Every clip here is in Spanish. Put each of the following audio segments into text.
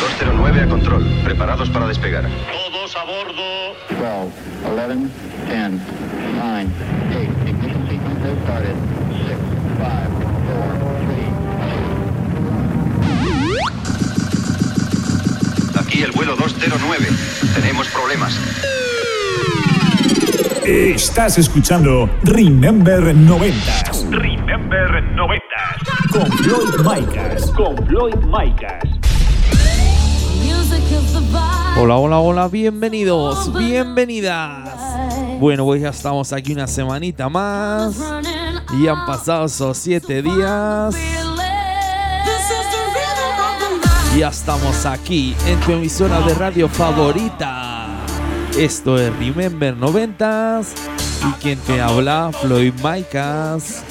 209 a control, preparados para despegar. Todos a bordo. 12, 11, 10, 9, 8, ignition sequence has started. 6, 5, 4, 3, Aquí el vuelo 209. Tenemos problemas. Estás escuchando Remember 90 Remember 90. con Floyd Micas. Con Floyd Micas. Hola, hola, hola, bienvenidos, bienvenidas. Bueno, pues ya estamos aquí una semanita más y han pasado esos siete días. Ya estamos aquí en tu emisora de radio favorita. Esto es Remember 90s y quien te habla, Floyd Micas.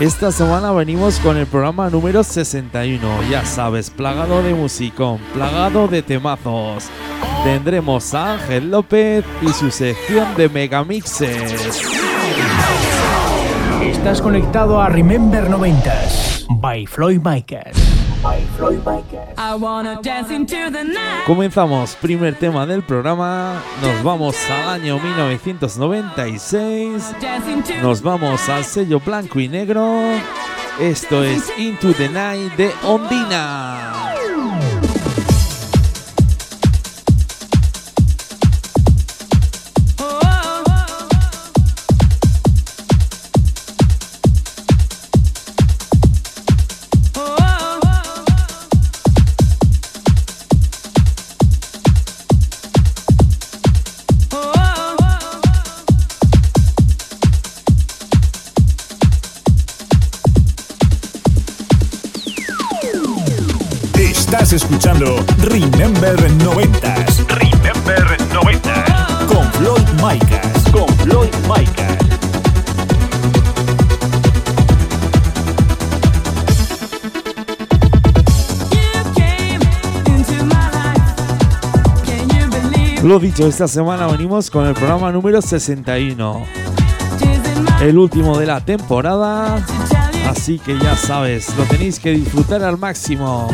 Esta semana venimos con el programa número 61, ya sabes, plagado de musicón, plagado de temazos. Tendremos a Ángel López y su sección de megamixes. Estás conectado a Remember 90s by Floyd Micas. I wanna dance into the night. Comenzamos, primer tema del programa, nos vamos al año 1996, Dance into nos vamos al sello blanco y negro. Esto es Into the Night de Ondina. Estás escuchando Remember 90s Remember 90. con Floyd Micas. Con Floyd Micas. Lo dicho, esta semana venimos con el programa número 61, tears in my el último de la temporada. Así que ya sabes, lo tenéis que disfrutar al máximo.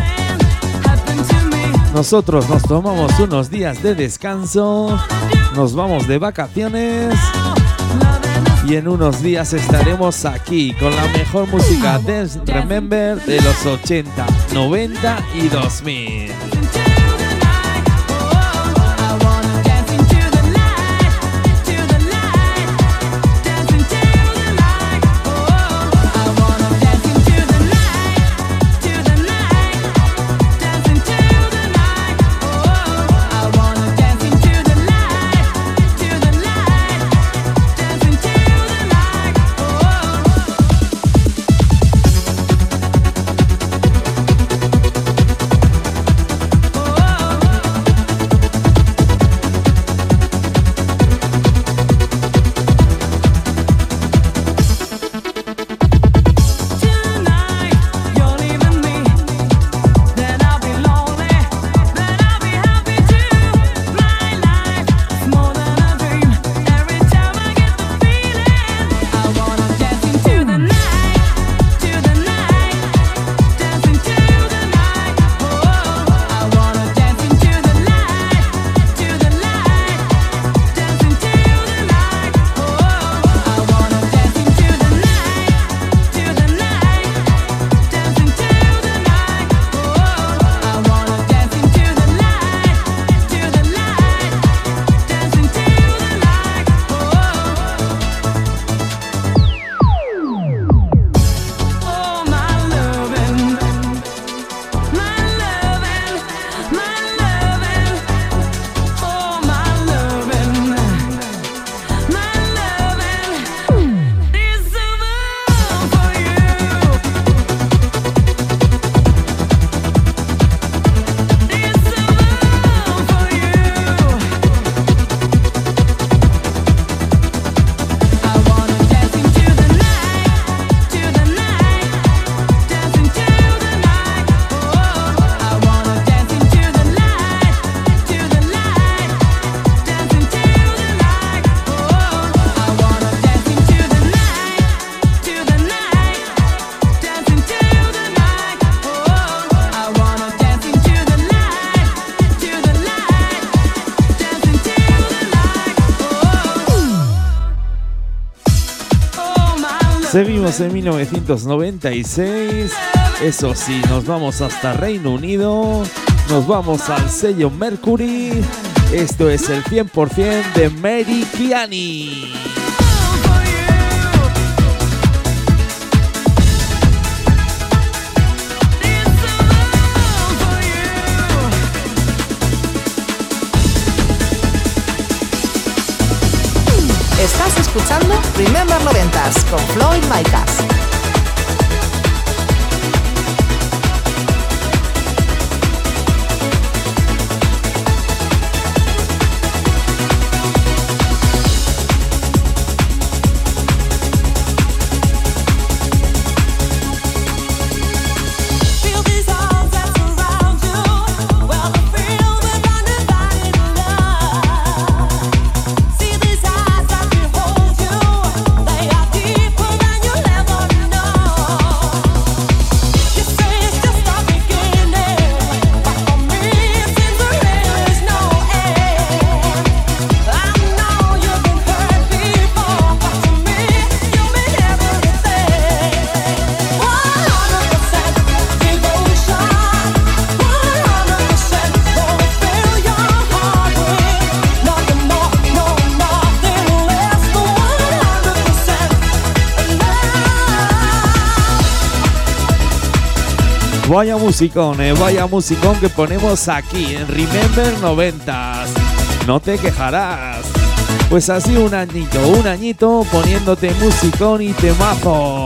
Nosotros nos tomamos unos días de descanso, nos vamos de vacaciones y en unos días estaremos aquí con la mejor música de Remember de los 80, 90 y 2000. En 1996. Eso sí, nos vamos hasta Reino Unido. Nos vamos al sello Mercury. Esto es el 100% de Mary Kiani. Escuchando Remember Noventas con Floyd Micas. Vaya musicón, eh, vaya musicón que ponemos aquí en Remember 90s. No te quejarás. Pues así un añito, un añito poniéndote musicón y temazo.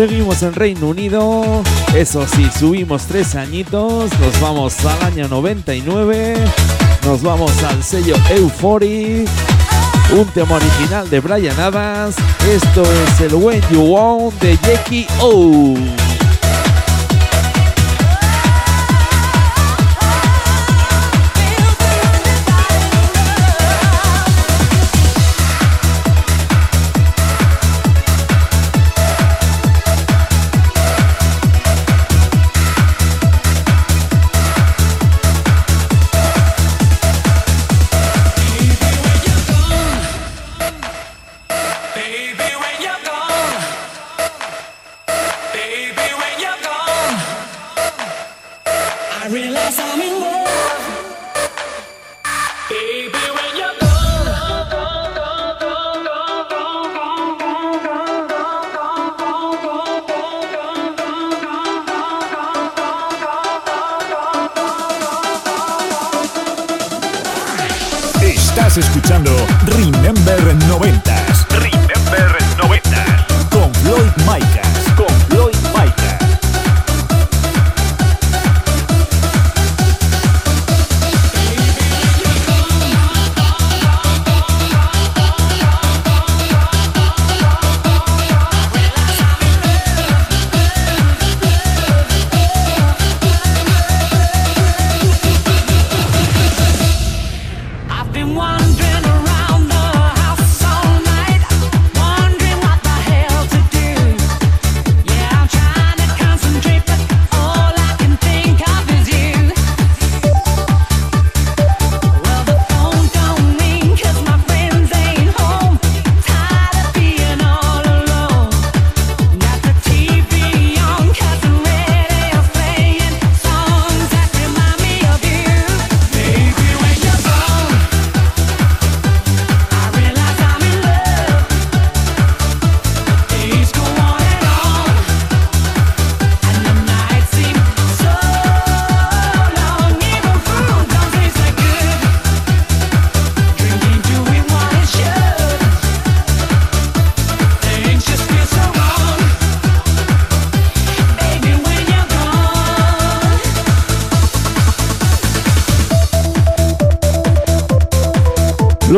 Seguimos en Reino Unido. Eso sí, subimos tres añitos. Nos vamos al año 99. Nos vamos al sello Euphoria. Un tema original de Brian Adams. Esto es el When You Want de Jackie O.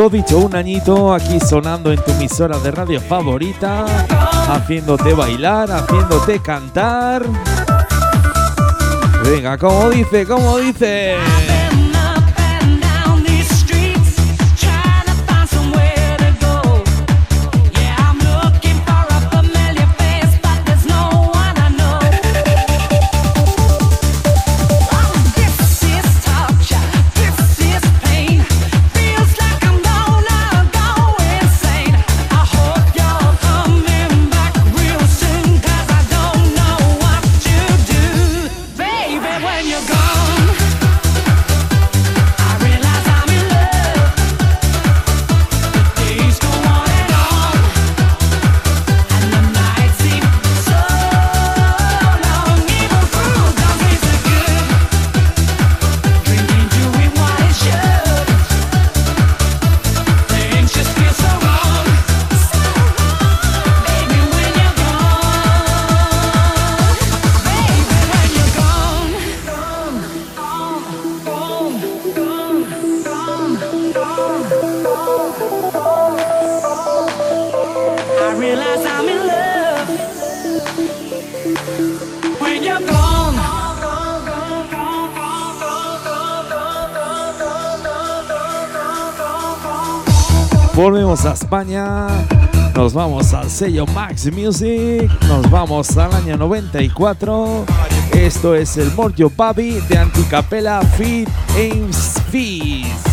Lo dicho, un añito aquí sonando en tu emisora de radio favorita, haciéndote bailar, haciéndote cantar. Venga, como dice, como dice. vamos a España, nos vamos al sello Max Music, nos vamos al año 94. Esto es el Morio Babi de Anticapela Fit Ames Fees.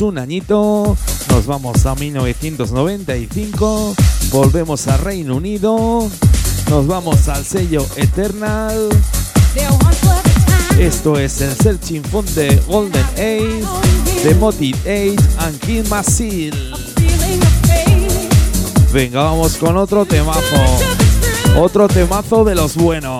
Un añito, nos vamos a 1995, volvemos a Reino Unido, nos vamos al sello Eternal. Esto es el Searching Fund de Golden Age, de Motive Age and King Masil. Venga, vamos con otro temazo. Otro temazo de los buenos.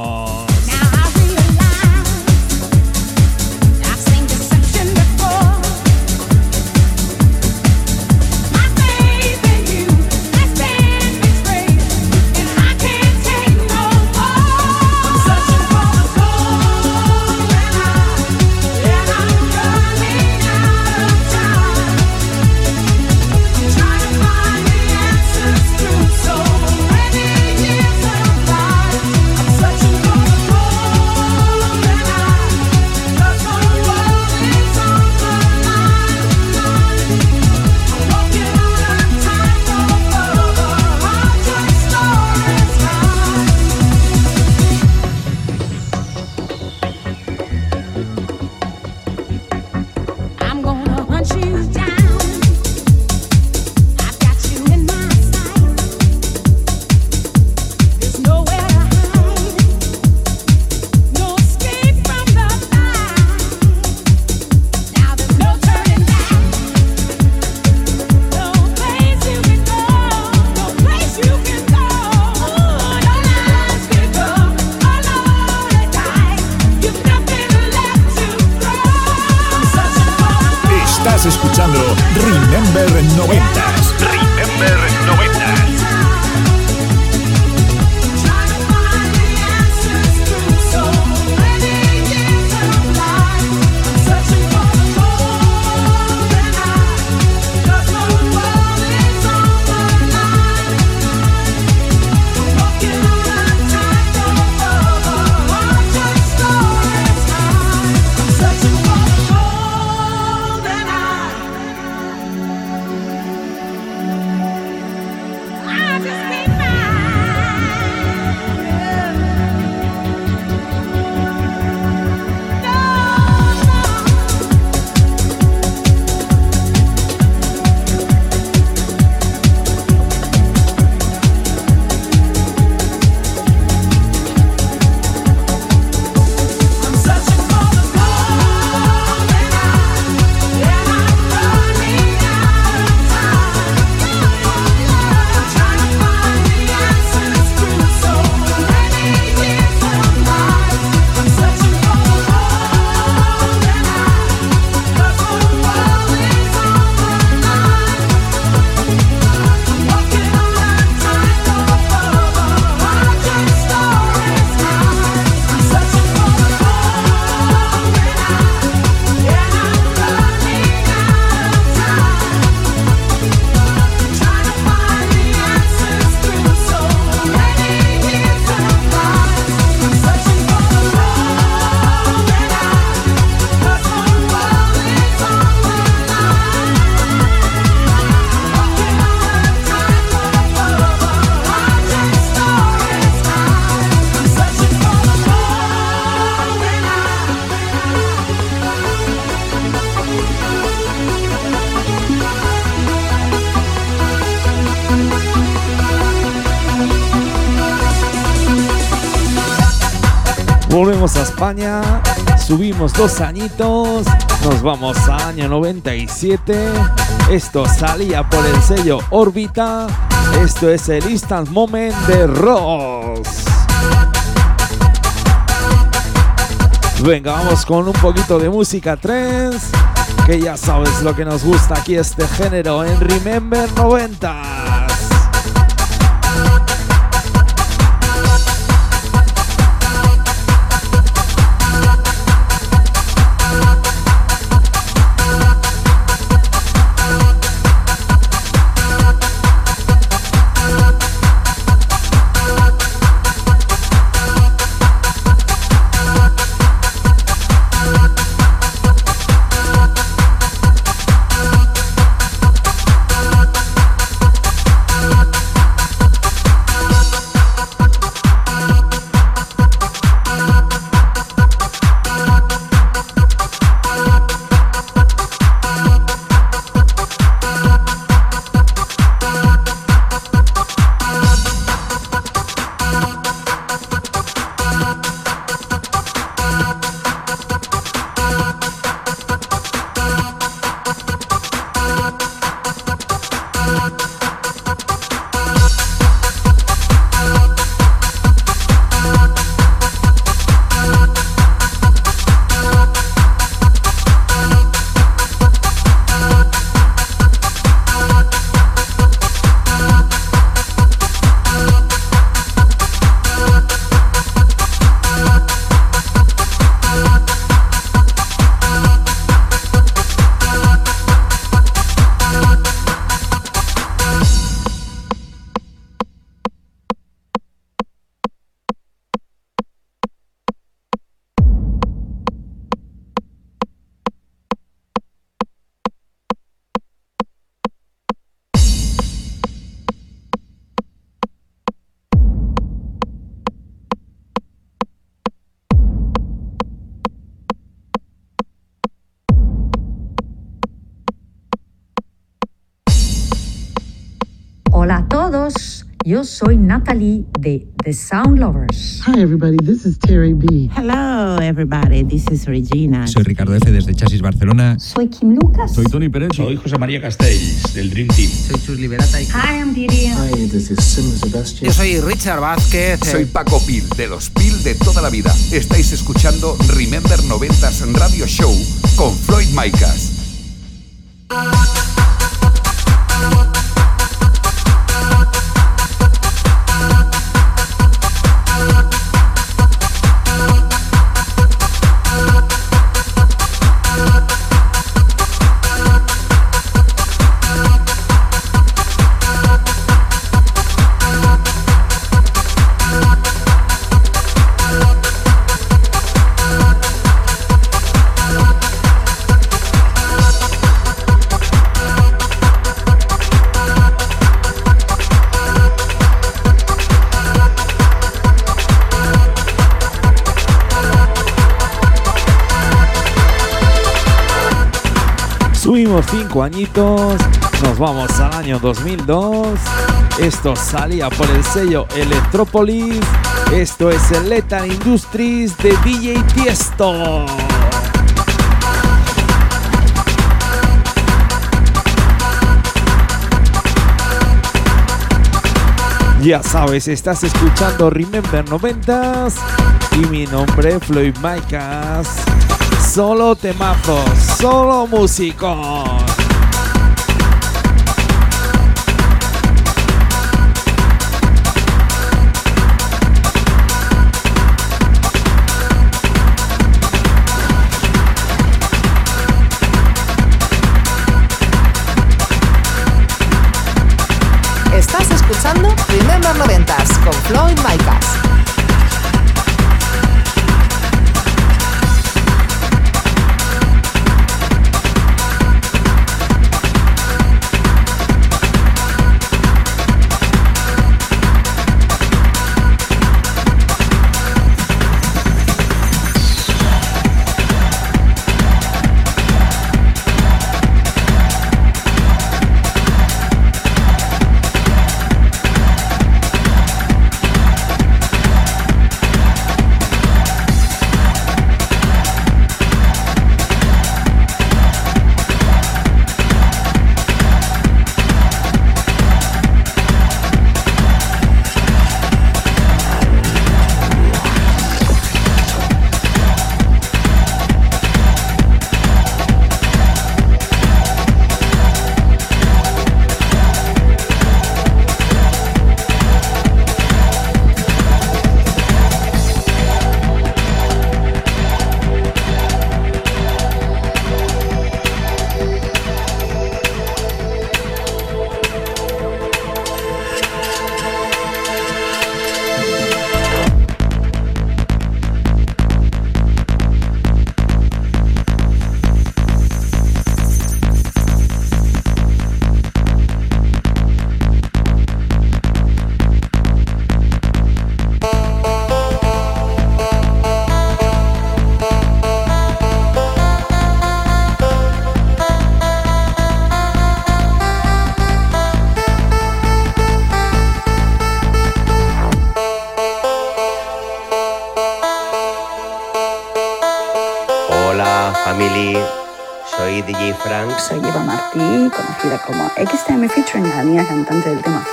Subimos dos añitos, nos vamos a año 97. Esto salía por el sello Orbita. Esto es el Instant Moment de Ross. Venga, vamos con un poquito de música trance, que ya sabes lo que nos gusta aquí este género en Remember 90. Yo soy Natalie de The Sound Lovers. Hi, everybody. This is Terry B. Hello, everybody. This is Regina. Soy Ricardo F. desde Chasis Barcelona. Soy Kim Lucas. Soy Tony Pérez. Soy José María Castells, del Dream Team. Soy Chus Liberata. Y... Hi, I'm Didi. Hi, this is Sim Sebastian. Yo soy Richard Vázquez. Soy Paco Pil, de los Pil de toda la vida. Estáis escuchando Remember 90s Radio Show con Floyd Micas. Añitos, nos vamos al año 2002. Esto salía por el sello Electropolis. Esto es el Lethal Industries de DJ Tiesto. Ya sabes, estás escuchando Remember 90s y mi nombre es Floyd Micas. Solo temazos, solo músicos. Remember 90s con Floyd Micas.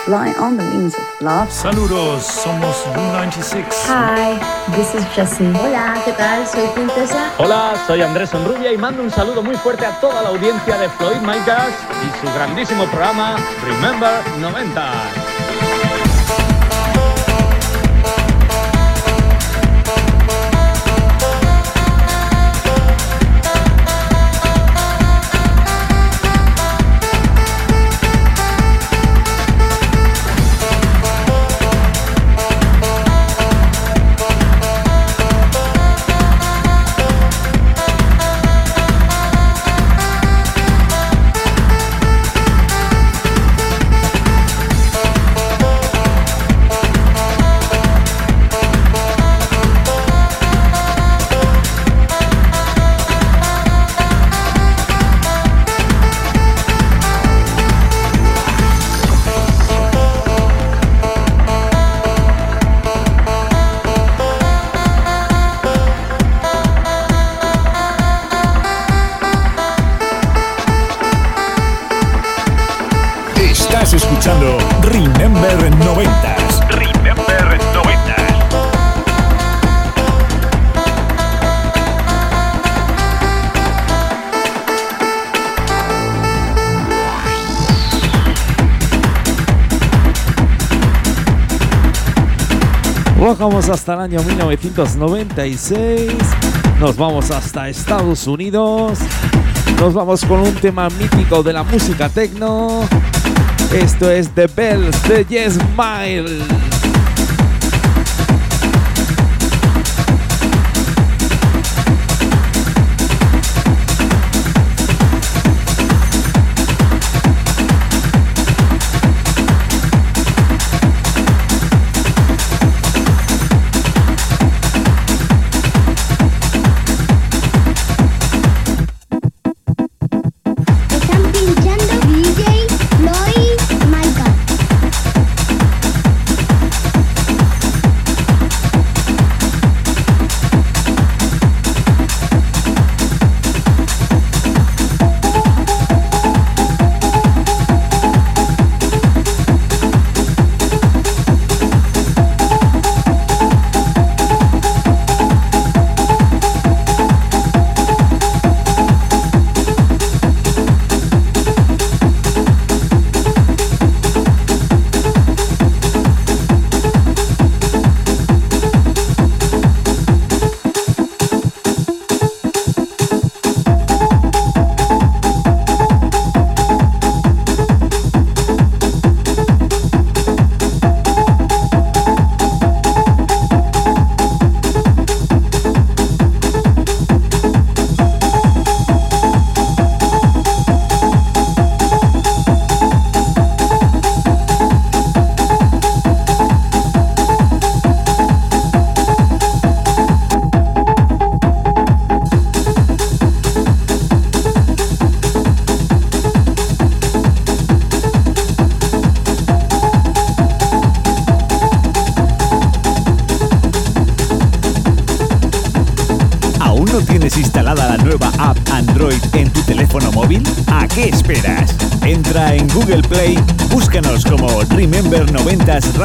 Fly on the Wings of Love. Saludos, somos U96. Hi, this is Jessie. Hola, ¿qué tal? Soy Princesa. Hola, soy Andrés Sonrubia y mando un saludo muy fuerte a toda la audiencia de Floyd Micas y su grandísimo programa Remember 90. Bajamos hasta el año 1996. Nos vamos hasta Estados Unidos. Nos vamos con un tema mítico de la música techno. Esto es The Bells de Yes Mile.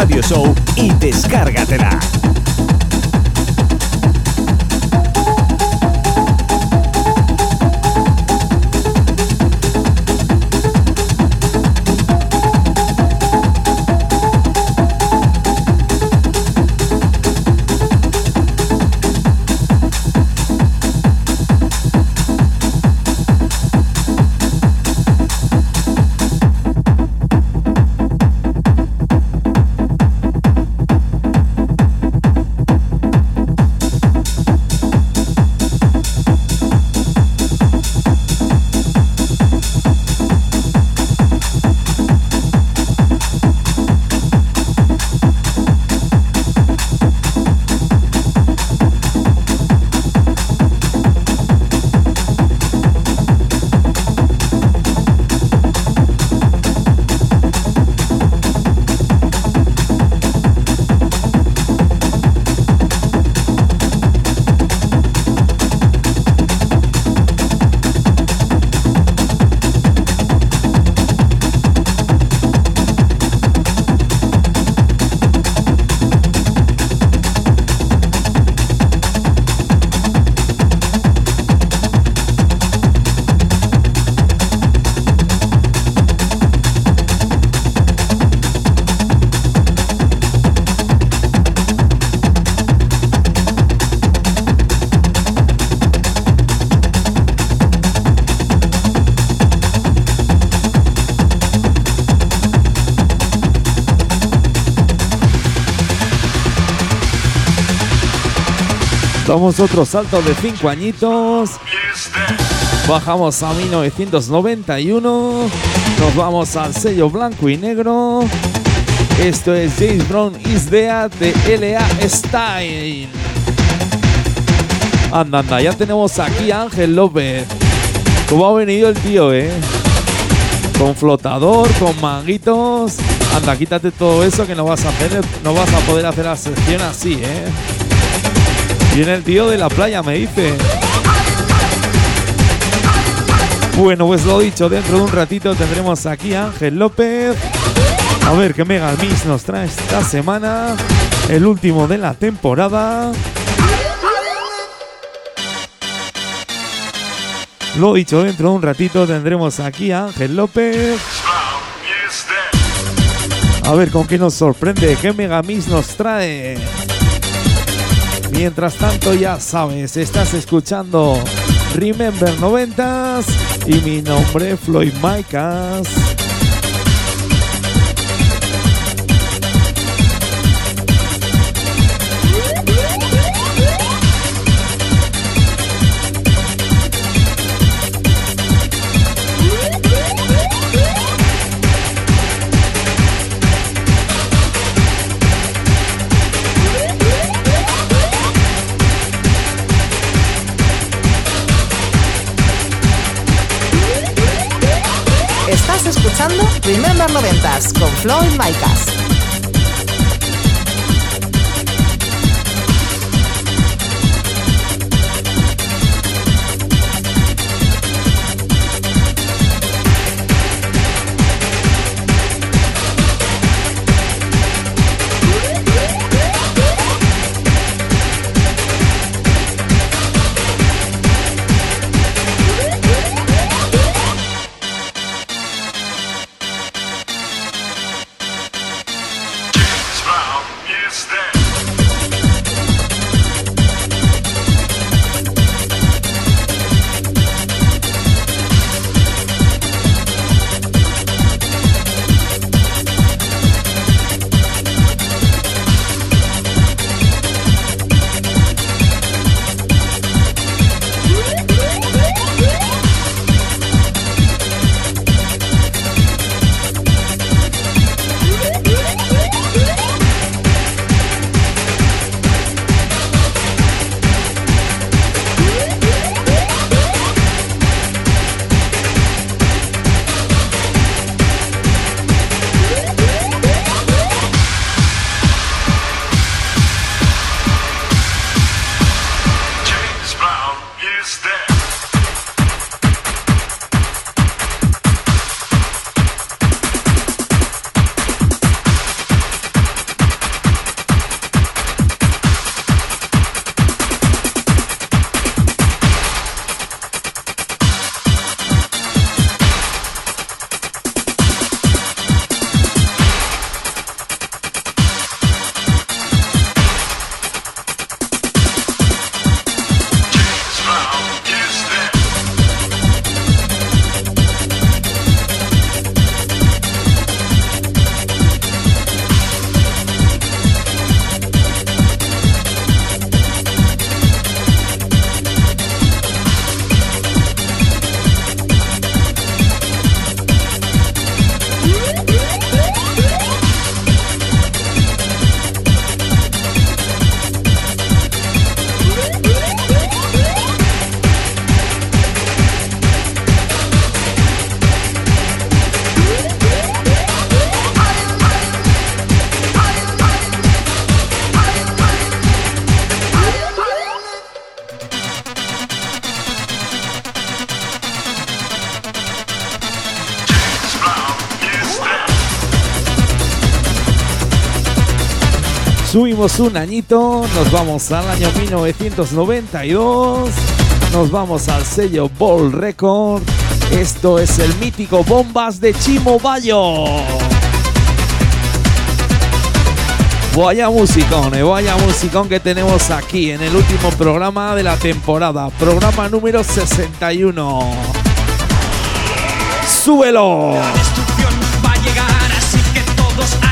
Radio Show Damos otro salto de 5 añitos. Bajamos a 1991. Nos vamos al sello blanco y negro. Esto es James Brown Is de LA Style. Anda, anda, ya tenemos aquí a Ángel López. ¿Cómo ha venido el tío, eh? Con flotador, con manguitos. Anda, quítate todo eso que no vas a hacer, no vas a poder hacer la sección así, eh. Viene el tío de la playa, me dice. Bueno, pues lo dicho, dentro de un ratito tendremos aquí a Ángel López. A ver qué Mega Mix nos trae esta semana. El último de la temporada. Lo dicho, dentro de un ratito tendremos aquí a Ángel López. A ver con qué nos sorprende, qué Megamix nos trae. Mientras tanto, ya sabes, estás escuchando Remember 90s y mi nombre Floyd Micas. Escuchando Remember 90s con Floyd Micas. Un añito, nos vamos al año 1992, nos vamos al sello Ball Record. Esto es el mítico Bombas de Chimo Bayo. Vaya musicón, eh, vaya musicón que tenemos aquí en el último programa de la temporada, programa número 61. ¡Súbelo! destrucción va a llegar, así que todos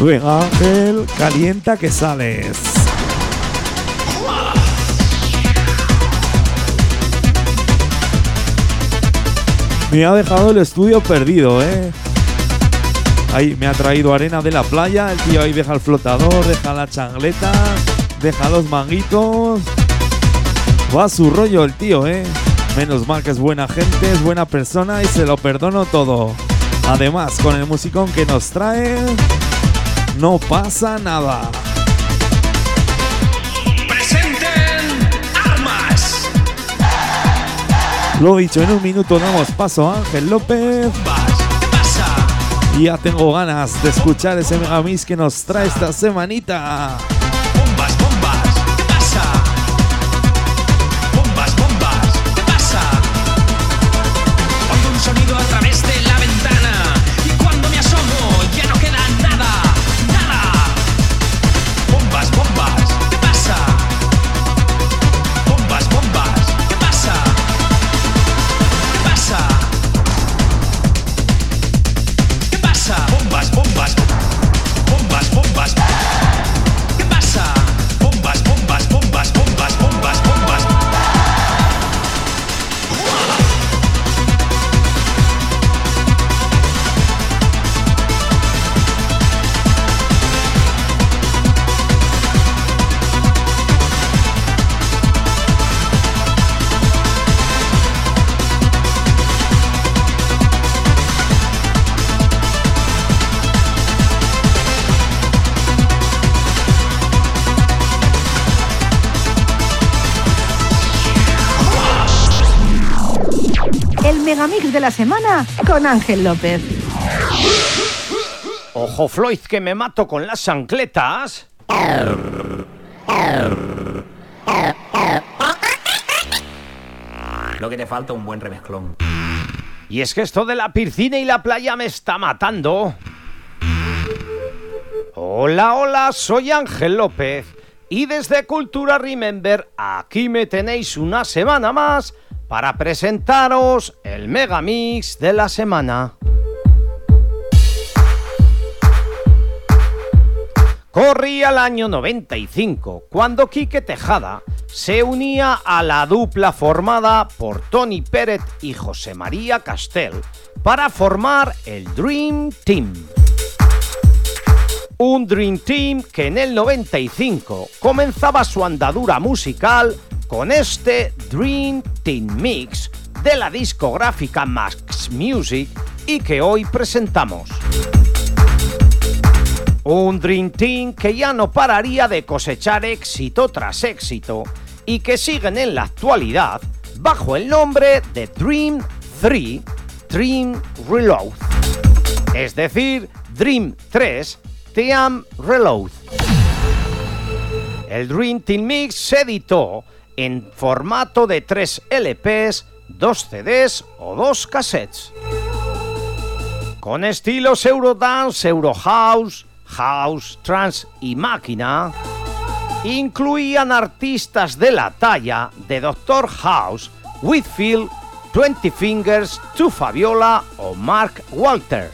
Venga, Ángel, calienta que sales. Me ha dejado el estudio perdido, ¿eh? Ahí me ha traído arena de la playa, el tío ahí deja el flotador, deja la changleta, deja los manguitos. Va a su rollo el tío, ¿eh? Menos mal que es buena gente, es buena persona y se lo perdono todo. Además, con el musicón que nos trae, no pasa nada. ¡Presenten armas! Lo dicho, en un minuto damos paso a Ángel López. Y ya tengo ganas de escuchar ese megamix que nos trae esta semanita. Megamix de la semana con Ángel López. Ojo, Floyd, que me mato con las chancletas. Lo que te falta un buen remezclón. Y es que esto de la piscina y la playa me está matando. Hola, hola, soy Ángel López. Y desde Cultura Remember, aquí me tenéis una semana más para presentaros el Megamix de la semana. Corría el año 95 cuando Quique Tejada se unía a la dupla formada por Tony Pérez y José María Castel para formar el Dream Team. Un Dream Team que en el 95 comenzaba su andadura musical con este Dream Team Mix de la discográfica Max Music y que hoy presentamos. Un Dream Team que ya no pararía de cosechar éxito tras éxito y que siguen en la actualidad bajo el nombre de Dream 3 Dream Reload. Es decir, Dream 3 Team Reload. El Dream Team Mix se editó en formato de 3 LPs, 2 CDs o 2 cassettes. Con estilos Eurodance, Eurohouse, House, Trance y Máquina, incluían artistas de la talla de Dr. House, Whitfield Twenty Fingers, To Fabiola o Mark Walter.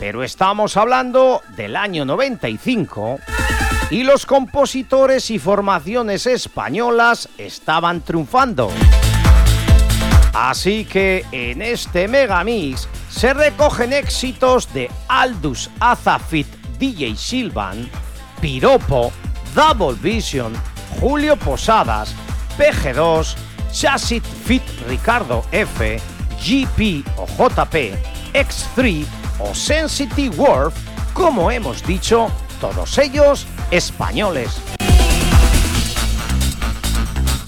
Pero estamos hablando del año 95 y los compositores y formaciones españolas estaban triunfando. Así que en este megamix se recogen éxitos de Aldous Azafit, DJ Silvan, Piropo, Double Vision, Julio Posadas, PG2, Chassit Fit Ricardo F, GP o JP, X3 o Sensitive World, como hemos dicho, todos ellos españoles.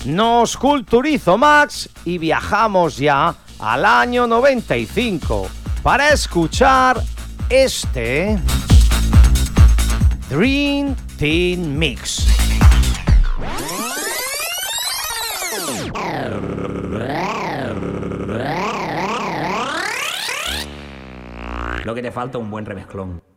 Nos culturizo Max y viajamos ya al año 95 para escuchar este Dream Team Mix. Lo que te falta un buen remezclón.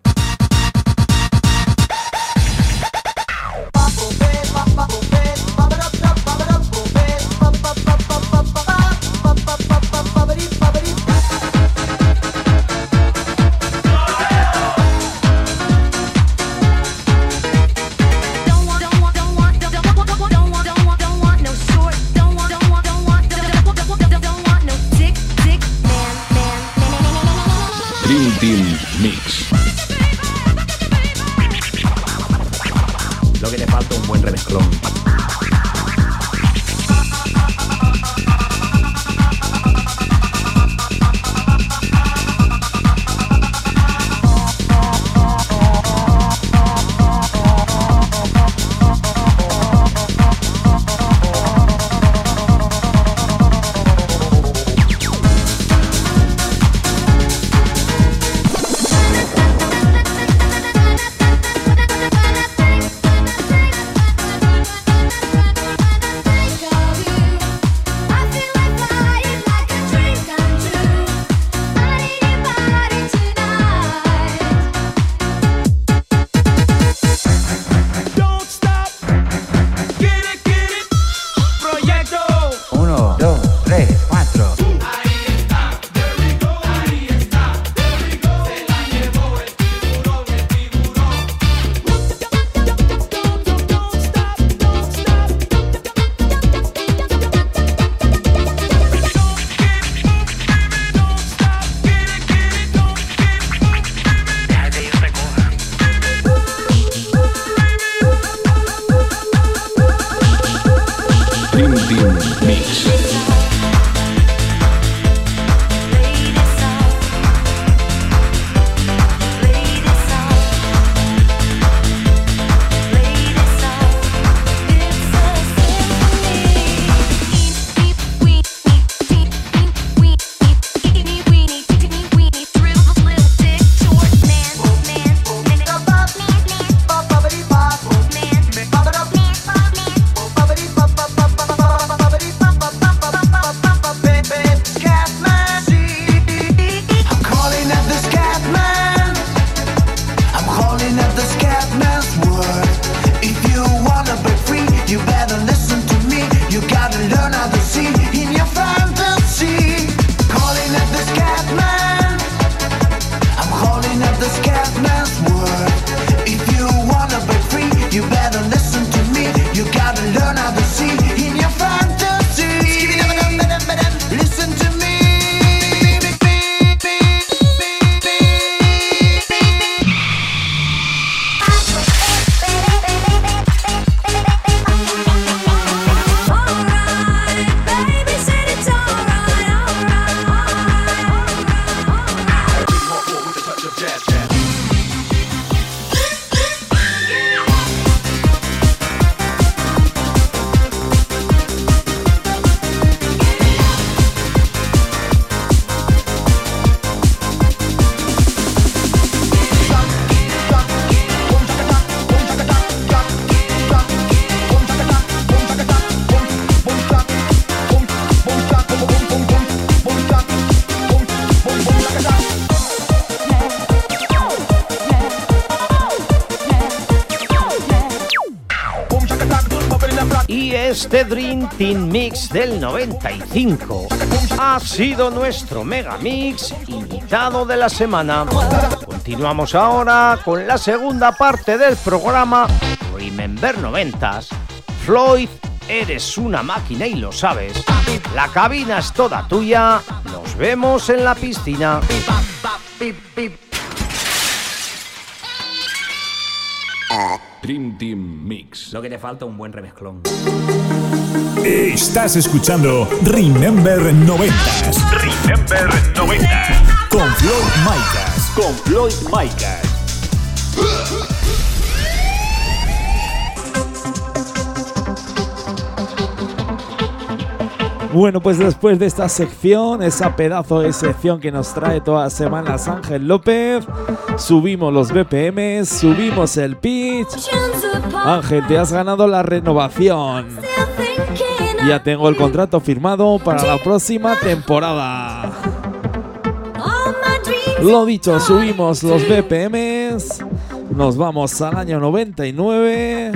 Mix del 95 ha sido nuestro Mega Mix invitado de la semana. Continuamos ahora con la segunda parte del programa Remember 90s. Floyd, eres una máquina y lo sabes. La cabina es toda tuya. Nos vemos en la piscina. Dream Team Mix. Lo que te falta un buen remezclón. Estás escuchando Remember 90s. Remember 90. Con Floyd Micas. Con Floyd Micas. Bueno, pues después de esta sección, esa pedazo de sección que nos trae todas las semanas Ángel López, subimos los BPM, subimos el pitch. Ángel, te has ganado la renovación. Ya tengo el contrato firmado para la próxima temporada. Lo dicho, subimos los BPMs. Nos vamos al año 99.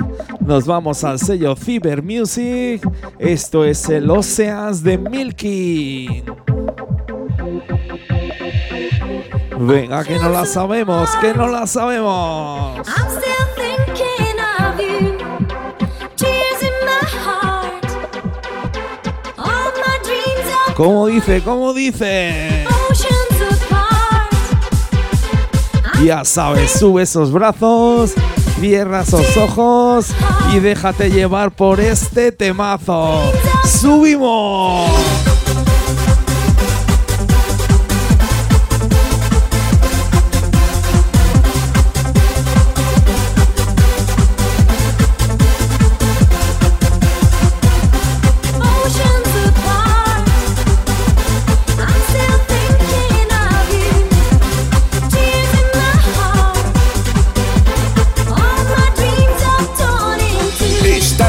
Nos vamos al sello Cyber Music. Esto es el Oceans de Milky. Venga, que no la sabemos, que no la sabemos. ¿Cómo dice? ¿Cómo dice? Ya sabes, sube esos brazos, cierra esos ojos y déjate llevar por este temazo. ¡Subimos!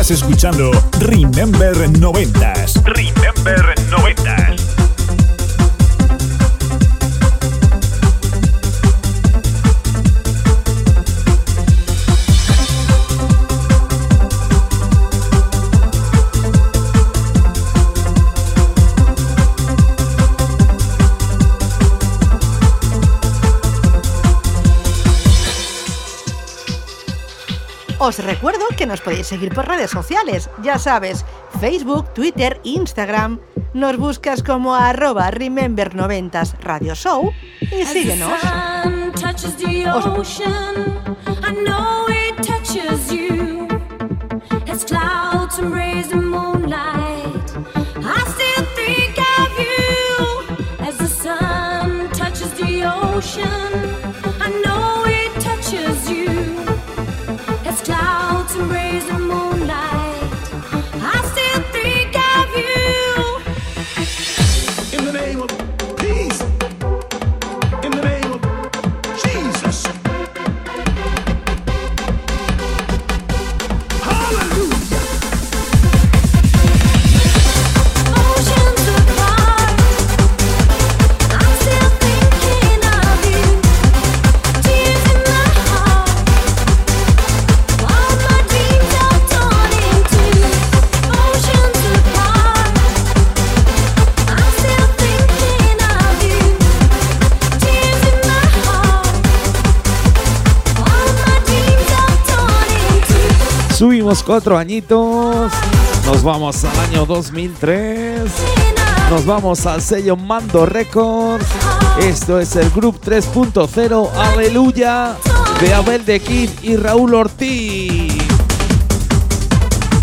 Estás escuchando Remember 90s. Remember 90s. Os recuerdo nos podéis seguir por redes sociales, ya sabes, Facebook, Twitter, Instagram. Nos buscas como arroba Remember90s Radio Show y síguenos. Os- cuatro añitos. Nos vamos al año 2003. Nos vamos al sello Mando Records. Esto es el Group 3.0 Aleluya de Abel de Kid y Raúl Ortiz.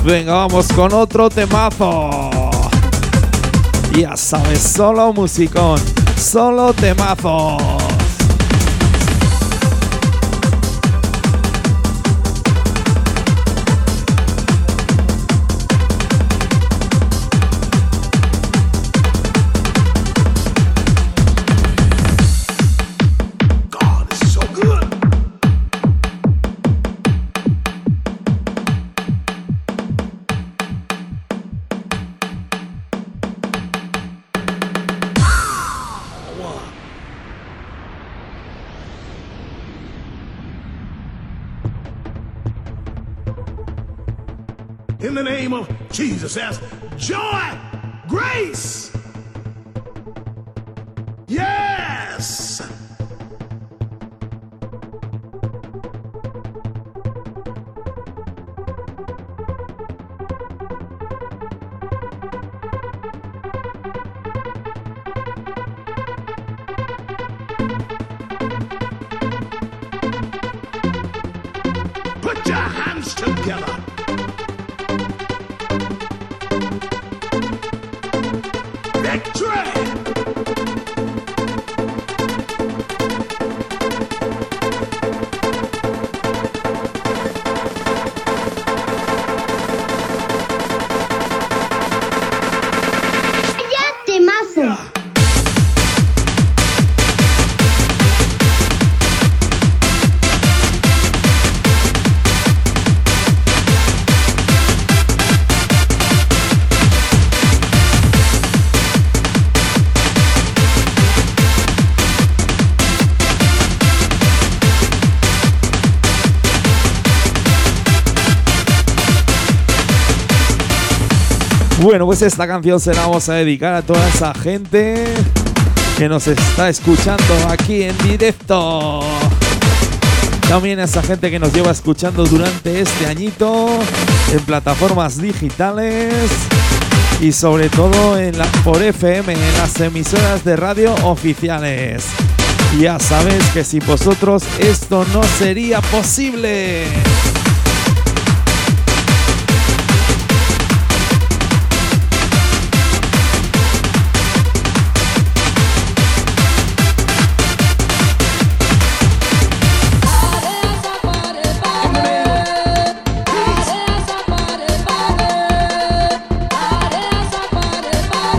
Venga, vamos con otro temazo. Ya sabes, solo musicón, solo temazos. In the name of Jesus. That's joy, grace. Bueno, pues esta canción se la vamos a dedicar a toda esa gente que nos está escuchando aquí en directo. También a esa gente que nos lleva escuchando durante este añito en plataformas digitales y sobre todo en la, por FM, en las emisoras de radio oficiales. Ya sabes que sin vosotros esto no sería posible.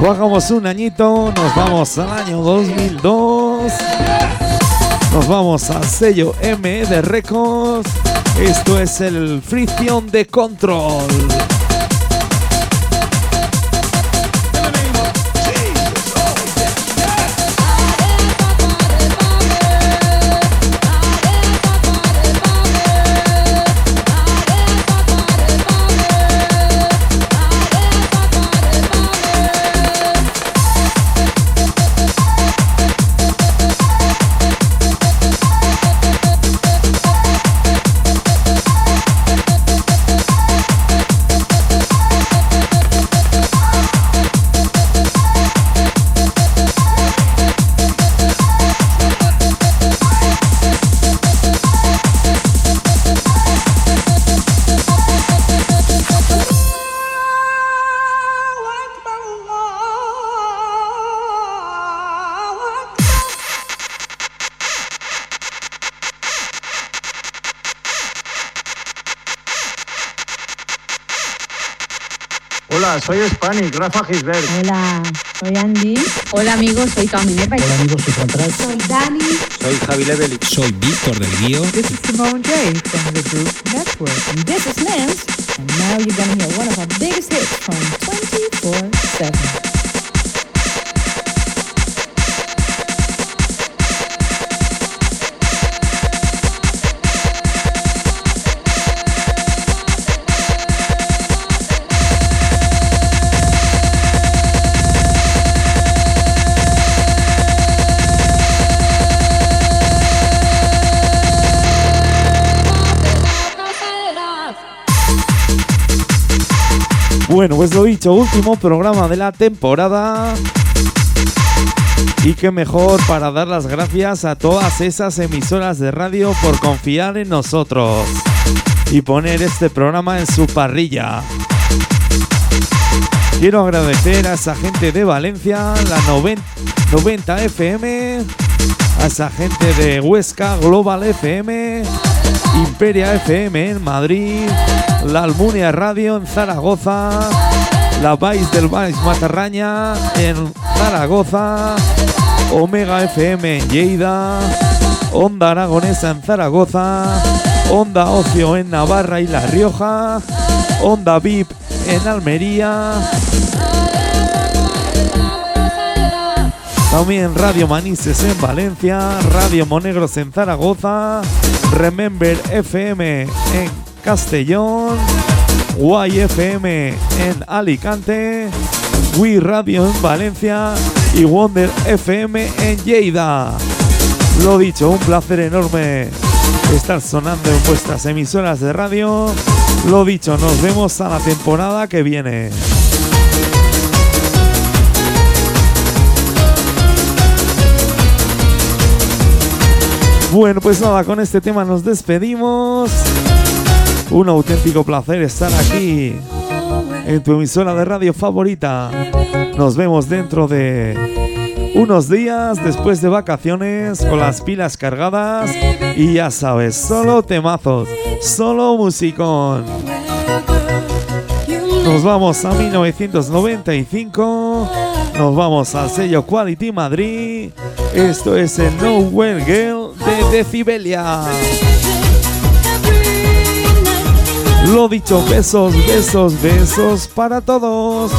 Bajamos un añito, nos vamos al año 2002. Nos vamos al sello M de Records. Esto es el Fricción de Control. Hola, soy Hispanic, Rafa Gisbert. Hola, soy Andy. Hola amigos, soy Camille. Hola amigos, soy Contras. Soy Dani. Soy Javi Level. Soy Víctor del Guío. This is Simone J from the group Network. And this is Nance. And now you're gonna hear one of our biggest hits from 24-7. Bueno, pues lo dicho, último programa de la temporada. Y qué mejor para dar las gracias a todas esas emisoras de radio por confiar en nosotros y poner este programa en su parrilla. Quiero agradecer a esa gente de Valencia, la noven- 90 FM, a esa gente de Huesca, Global FM, Imperia FM en Madrid, la Almunia Radio en Zaragoza, la Vais del Vais Matarraña en Zaragoza, Omega FM en Lleida, Onda Aragonesa en Zaragoza, Onda Ocio en Navarra y La Rioja, Onda VIP en Almería, También Radio Manises en Valencia, Radio Monegros en Zaragoza, Remember FM en Castellón, YFM en Alicante, Wii Radio en Valencia y Wonder FM en Lleida. Lo dicho, un placer enorme estar sonando en vuestras emisoras de radio. Lo dicho, nos vemos a la temporada que viene. Bueno, pues nada, con este tema nos despedimos. Un auténtico placer estar aquí en tu emisora de radio favorita. Nos vemos dentro de unos días después de vacaciones con las pilas cargadas y ya sabes, solo temazos, solo musicón. Nos vamos a 1995, nos vamos al sello Quality Madrid. Esto es el Nowhere Girl de Decibelia. Lo dicho, besos, besos, besos para todos.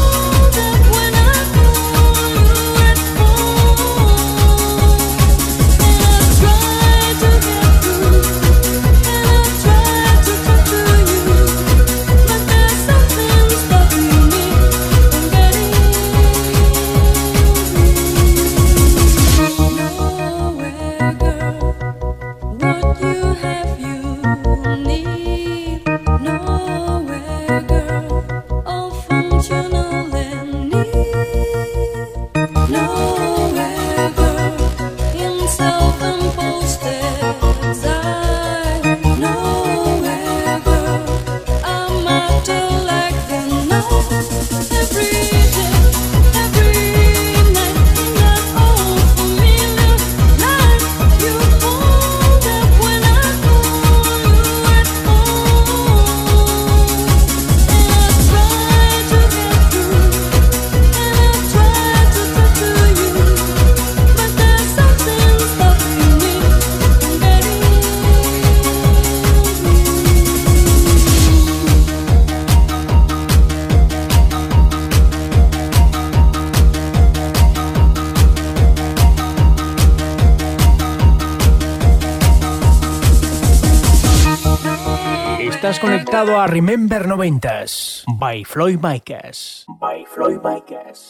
Conectado a Remember 90s by Floyd Micas. By Floyd Micas.